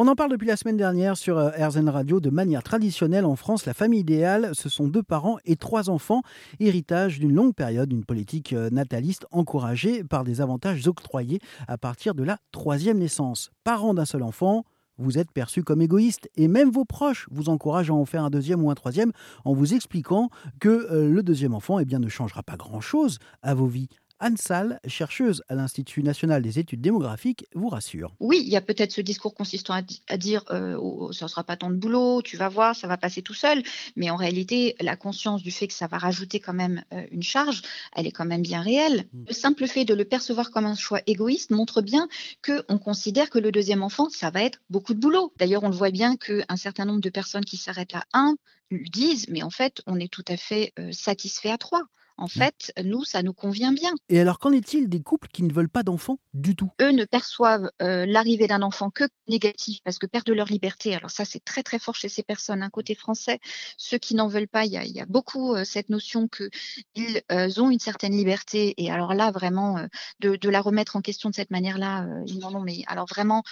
On en parle depuis la semaine dernière sur euh, RZN Radio. De manière traditionnelle en France, la famille idéale, ce sont deux parents et trois enfants, héritage d'une longue période d'une politique euh, nataliste encouragée par des avantages octroyés à partir de la troisième naissance. Parents d'un seul enfant, vous êtes perçu comme égoïste et même vos proches vous encouragent à en faire un deuxième ou un troisième en vous expliquant que euh, le deuxième enfant eh bien, ne changera pas grand-chose à vos vies. Anne Salle, chercheuse à l'Institut national des études démographiques, vous rassure. Oui, il y a peut-être ce discours consistant à, dire euh, oh, ça ne sera pas tant de boulot, tu vas voir, ça va passer tout seul. Mais en réalité, la conscience du fait que ça va rajouter quand même euh, une charge, elle est quand même bien réelle. Hmm. Le simple fait de le percevoir comme un choix égoïste montre bien qu'on considère que le deuxième enfant, ça va être beaucoup de boulot. D'ailleurs, on le voit bien qu'un certain nombre de personnes qui s'arrêtent à un disent, mais en fait, on est tout à fait euh, satisfait à trois. En mmh. fait, nous, ça nous convient bien. Et alors, qu'en est-il des couples qui ne veulent pas d'enfants du tout? Eux ne perçoivent euh, l'arrivée d'un enfant que négatif parce que perdent leur liberté. Alors ça, c'est très très fort chez ces personnes. Un côté français, ceux qui n'en veulent pas, il y a, beaucoup euh, cette notion qu'ils euh, ont une certaine liberté. Et alors là, vraiment, de, de, la remettre en question de cette manière-là, ils n'en ont mais alors vraiment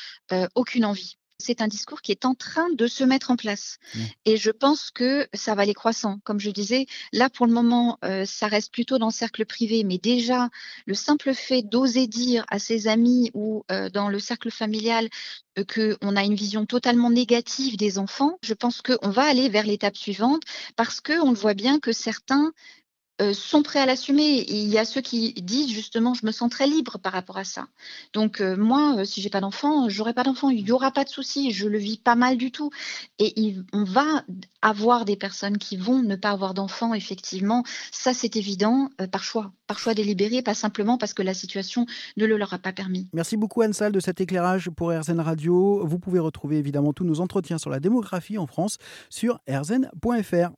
aucune envie c'est un discours qui est en train de se mettre en place. Mmh. Et je pense que ça va aller croissant. Comme je disais, là, pour le moment, euh, ça reste plutôt dans le cercle privé, mais déjà, le simple fait d'oser dire à ses amis ou euh, dans le cercle familial euh, qu'on a une vision totalement négative des enfants, je pense qu'on va aller vers l'étape suivante parce qu'on le voit bien que certains euh, sont prêts à l'assumer. Il y a ceux qui disent justement, je me sens très libre par rapport à ça. Donc euh, moi, euh, si j'ai pas d'enfant, j'aurai pas d'enfant, il y aura pas de souci, je le vis pas mal du tout. Et on va avoir des personnes qui vont ne pas avoir d'enfants, effectivement, ça c'est évident, par choix, par choix délibéré, pas simplement parce que la situation ne le leur a pas permis. Merci beaucoup Anne de cet éclairage pour RZN Radio. Vous pouvez retrouver évidemment tous nos entretiens sur la démographie en France sur rzn.fr.